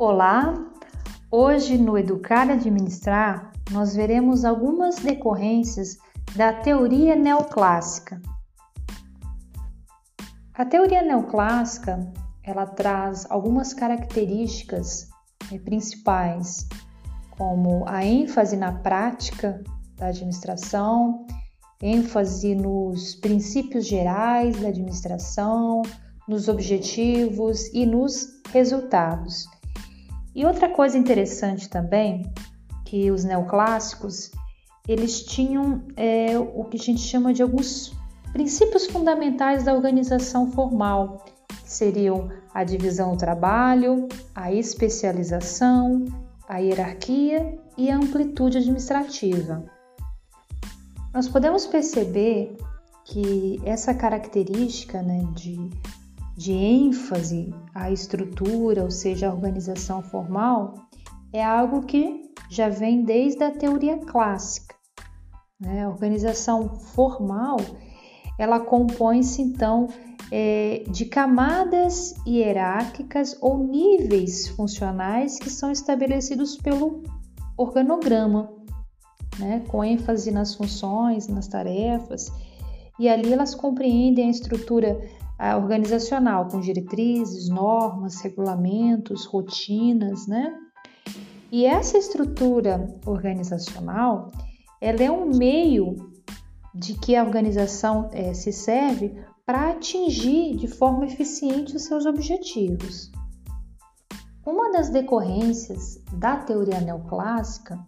Olá! Hoje no Educar e Administrar nós veremos algumas decorrências da teoria neoclássica. A teoria neoclássica ela traz algumas características eh, principais, como a ênfase na prática da administração, ênfase nos princípios gerais da administração, nos objetivos e nos resultados. E outra coisa interessante também, que os neoclássicos, eles tinham é, o que a gente chama de alguns princípios fundamentais da organização formal, que seriam a divisão do trabalho, a especialização, a hierarquia e a amplitude administrativa. Nós podemos perceber que essa característica né, de de ênfase à estrutura, ou seja, à organização formal, é algo que já vem desde a teoria clássica. Né? A organização formal ela compõe-se então é, de camadas hierárquicas ou níveis funcionais que são estabelecidos pelo organograma, né? com ênfase nas funções, nas tarefas, e ali elas compreendem a estrutura organizacional, com diretrizes, normas, regulamentos, rotinas, né? E essa estrutura organizacional, ela é um meio de que a organização é, se serve para atingir de forma eficiente os seus objetivos. Uma das decorrências da teoria neoclássica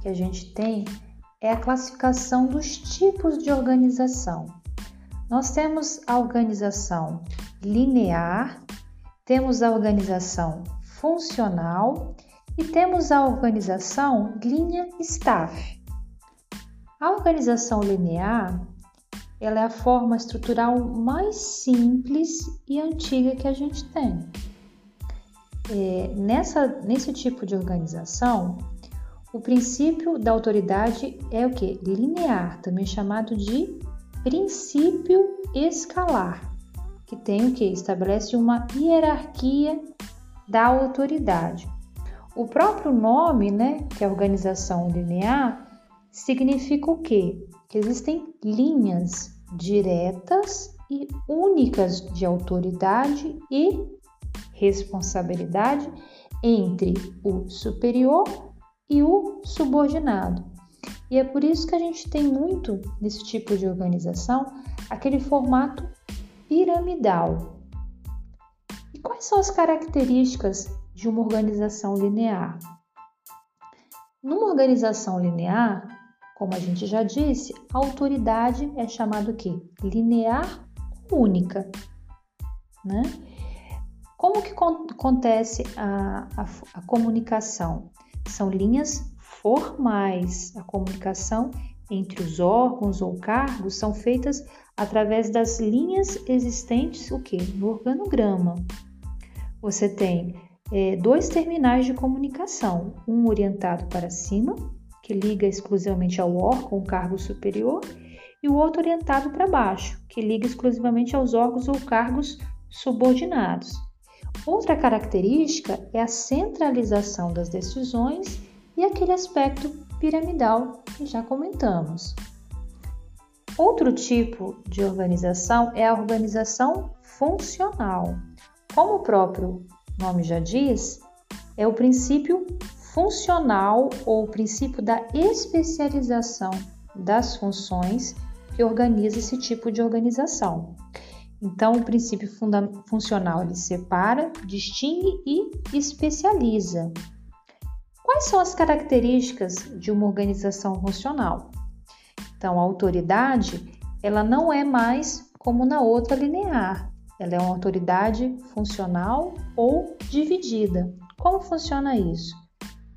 que a gente tem é a classificação dos tipos de organização. Nós temos a organização linear, temos a organização funcional e temos a organização linha staff. A organização linear ela é a forma estrutural mais simples e antiga que a gente tem. É, nessa, nesse tipo de organização, o princípio da autoridade é o que? Linear, também chamado de princípio escalar, que tem o que? Estabelece uma hierarquia da autoridade. O próprio nome, né, que é a organização linear, significa o quê? Que existem linhas diretas e únicas de autoridade e responsabilidade entre o superior e o subordinado. E é por isso que a gente tem muito nesse tipo de organização aquele formato piramidal. E quais são as características de uma organização linear? Numa organização linear, como a gente já disse, a autoridade é chamada o quê? Linear única. Né? Como que acontece a, a, a comunicação? São linhas formais. A comunicação entre os órgãos ou cargos são feitas através das linhas existentes o que? no organograma. Você tem é, dois terminais de comunicação, um orientado para cima, que liga exclusivamente ao órgão ou cargo superior, e o outro orientado para baixo, que liga exclusivamente aos órgãos ou cargos subordinados. Outra característica é a centralização das decisões e aquele aspecto piramidal que já comentamos. Outro tipo de organização é a organização funcional. Como o próprio nome já diz, é o princípio funcional ou o princípio da especialização das funções que organiza esse tipo de organização. Então, o princípio funcional ele separa, distingue e especializa. Quais são as características de uma organização funcional? Então, a autoridade, ela não é mais como na outra linear. Ela é uma autoridade funcional ou dividida. Como funciona isso?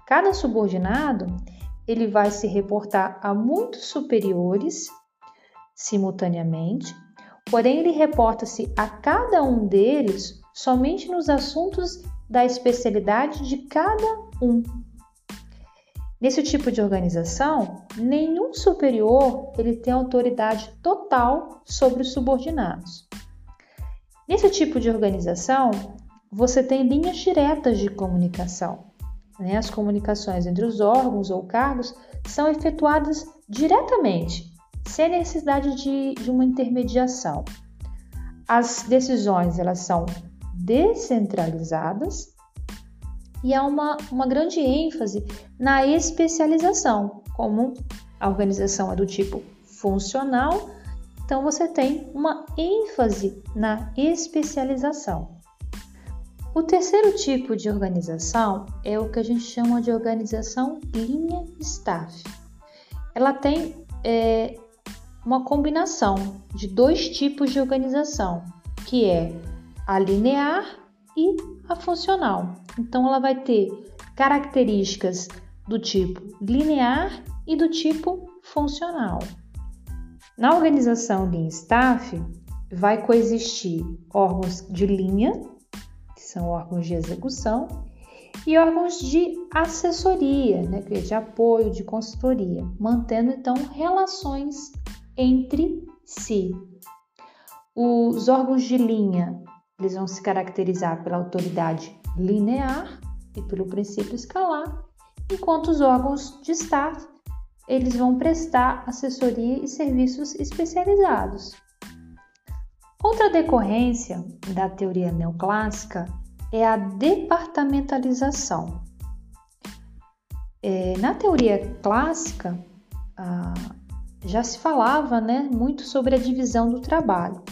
Cada subordinado, ele vai se reportar a muitos superiores simultaneamente, porém ele reporta-se a cada um deles somente nos assuntos da especialidade de cada um. Nesse tipo de organização, nenhum superior ele tem autoridade total sobre os subordinados. Nesse tipo de organização, você tem linhas diretas de comunicação. Né? As comunicações entre os órgãos ou cargos são efetuadas diretamente, sem necessidade de, de uma intermediação. As decisões elas são descentralizadas e há uma, uma grande ênfase na especialização, como a organização é do tipo funcional, então você tem uma ênfase na especialização. O terceiro tipo de organização é o que a gente chama de organização linha staff. Ela tem é, uma combinação de dois tipos de organização, que é a linear e a funcional. Então, ela vai ter características do tipo linear e do tipo funcional. Na organização Lean Staff, vai coexistir órgãos de linha, que são órgãos de execução, e órgãos de assessoria, né, que é de apoio, de consultoria, mantendo então relações entre si. Os órgãos de linha eles vão se caracterizar pela autoridade linear e pelo princípio escalar, enquanto os órgãos de staff eles vão prestar assessoria e serviços especializados. Outra decorrência da teoria neoclássica é a departamentalização. É, na teoria clássica, ah, já se falava né, muito sobre a divisão do trabalho.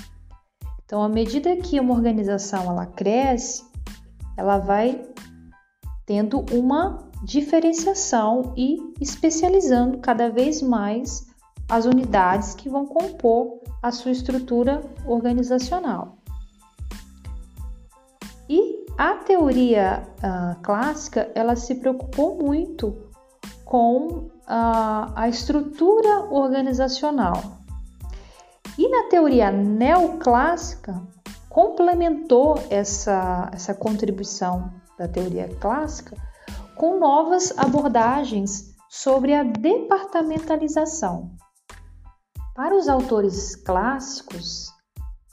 Então, à medida que uma organização ela cresce, ela vai tendo uma diferenciação e especializando cada vez mais as unidades que vão compor a sua estrutura organizacional. E a teoria uh, clássica ela se preocupou muito com uh, a estrutura organizacional. E na teoria neoclássica complementou essa, essa contribuição da teoria clássica com novas abordagens sobre a departamentalização. Para os autores clássicos,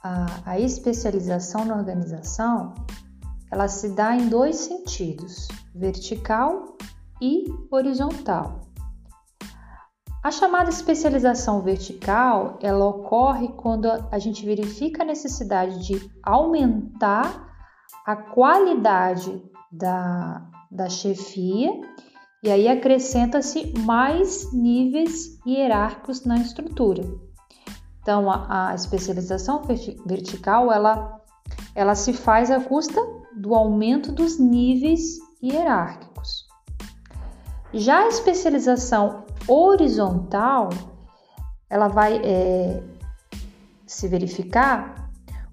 a, a especialização na organização ela se dá em dois sentidos, vertical e horizontal. A chamada especialização vertical, ela ocorre quando a gente verifica a necessidade de aumentar a qualidade da, da chefia e aí acrescenta-se mais níveis hierárquicos na estrutura. Então, a, a especialização vertical ela, ela se faz à custa do aumento dos níveis hierárquicos. Já a especialização horizontal, ela vai é, se verificar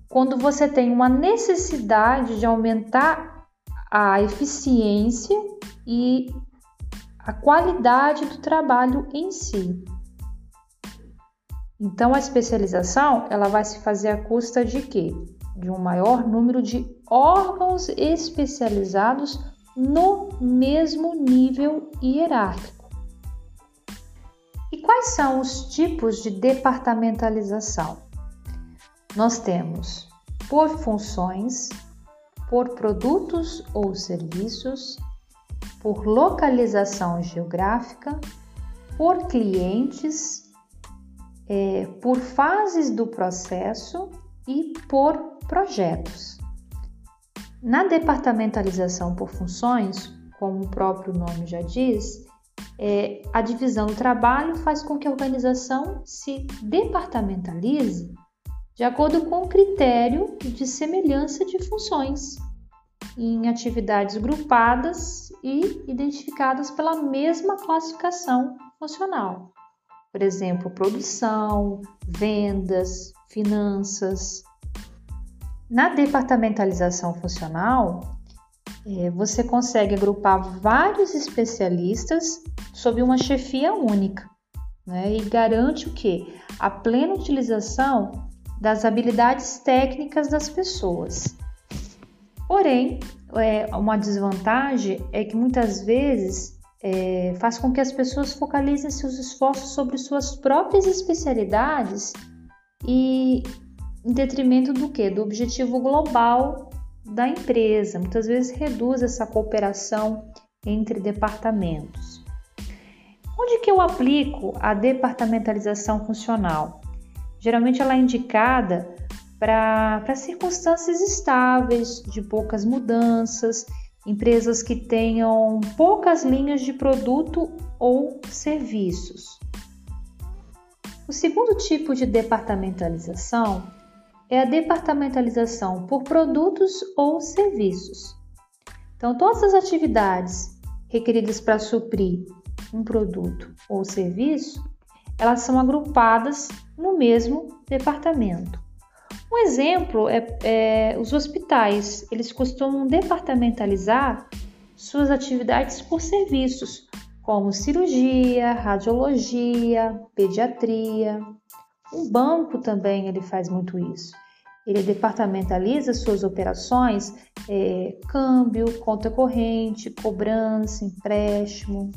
quando você tem uma necessidade de aumentar a eficiência e a qualidade do trabalho em si. Então a especialização, ela vai se fazer à custa de quê? De um maior número de órgãos especializados no mesmo nível hierárquico. E quais são os tipos de departamentalização? Nós temos por funções, por produtos ou serviços, por localização geográfica, por clientes, é, por fases do processo e por projetos. Na departamentalização por funções, como o próprio nome já diz, é, a divisão do trabalho faz com que a organização se departamentalize de acordo com o critério de semelhança de funções em atividades grupadas e identificadas pela mesma classificação funcional. Por exemplo, produção, vendas, finanças. Na departamentalização funcional, é, você consegue agrupar vários especialistas sob uma chefia única né, e garante o que? A plena utilização das habilidades técnicas das pessoas. Porém, é, uma desvantagem é que muitas vezes é, faz com que as pessoas focalizem seus esforços sobre suas próprias especialidades e em detrimento do que? Do objetivo global da empresa, muitas vezes reduz essa cooperação entre departamentos. Onde que eu aplico a departamentalização funcional? Geralmente ela é indicada para circunstâncias estáveis, de poucas mudanças, empresas que tenham poucas linhas de produto ou serviços. O segundo tipo de departamentalização é a departamentalização por produtos ou serviços. Então, todas as atividades requeridas para suprir um produto ou serviço, elas são agrupadas no mesmo departamento. Um exemplo é, é os hospitais. Eles costumam departamentalizar suas atividades por serviços, como cirurgia, radiologia, pediatria. Um banco também ele faz muito isso. Ele departamentaliza suas operações, é, câmbio, conta corrente, cobrança, empréstimo.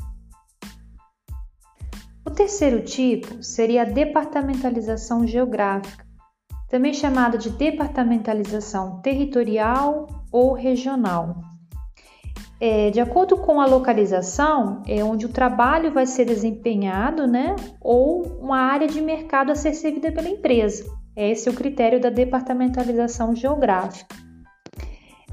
O terceiro tipo seria a departamentalização geográfica, também chamada de departamentalização territorial ou regional. É, de acordo com a localização, é onde o trabalho vai ser desempenhado, né? Ou uma área de mercado a ser servida pela empresa. Esse é o critério da departamentalização geográfica.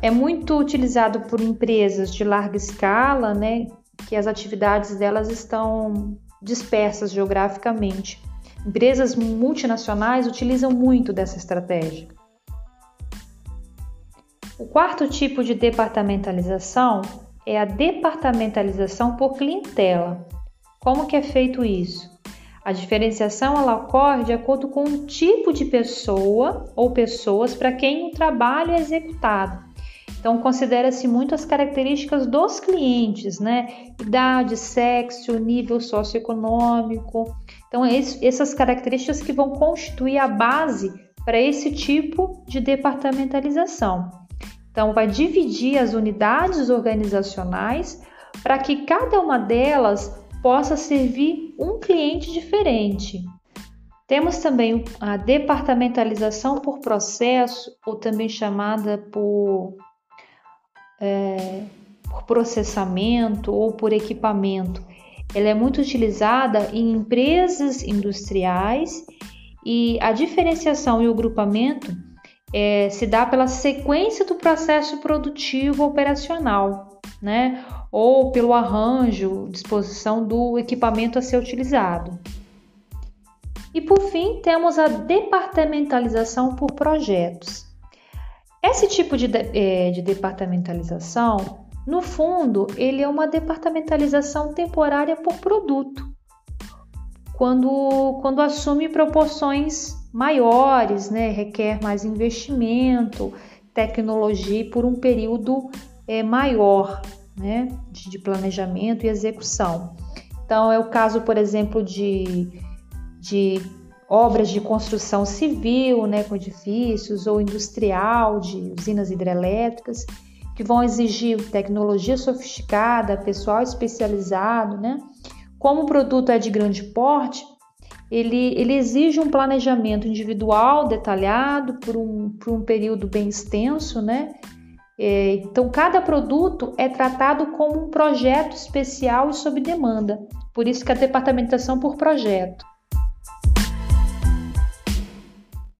É muito utilizado por empresas de larga escala, né? Que as atividades delas estão dispersas geograficamente. Empresas multinacionais utilizam muito dessa estratégia. O quarto tipo de departamentalização é a departamentalização por clientela. Como que é feito isso? A diferenciação ela ocorre de acordo com o tipo de pessoa ou pessoas para quem o trabalho é executado. Então, considera-se muito as características dos clientes, né? Idade, sexo, nível socioeconômico. Então, essas características que vão constituir a base para esse tipo de departamentalização. Então, vai dividir as unidades organizacionais para que cada uma delas possa servir um cliente diferente. Temos também a departamentalização por processo, ou também chamada por, é, por processamento ou por equipamento. Ela é muito utilizada em empresas industriais e a diferenciação e o grupamento é, se dá pela sequência do processo produtivo operacional, né? Ou pelo arranjo, disposição do equipamento a ser utilizado. E por fim, temos a departamentalização por projetos. Esse tipo de, é, de departamentalização, no fundo, ele é uma departamentalização temporária por produto, quando, quando assume proporções maiores, né, requer mais investimento, tecnologia por um período é, maior né, de, de planejamento e execução. Então, é o caso, por exemplo, de, de obras de construção civil, né, com edifícios, ou industrial, de usinas hidrelétricas, que vão exigir tecnologia sofisticada, pessoal especializado, né? Como o produto é de grande porte, ele, ele exige um planejamento individual, detalhado, por um, por um período bem extenso, né? É, então, cada produto é tratado como um projeto especial e sob demanda. Por isso que a departamentação por projeto.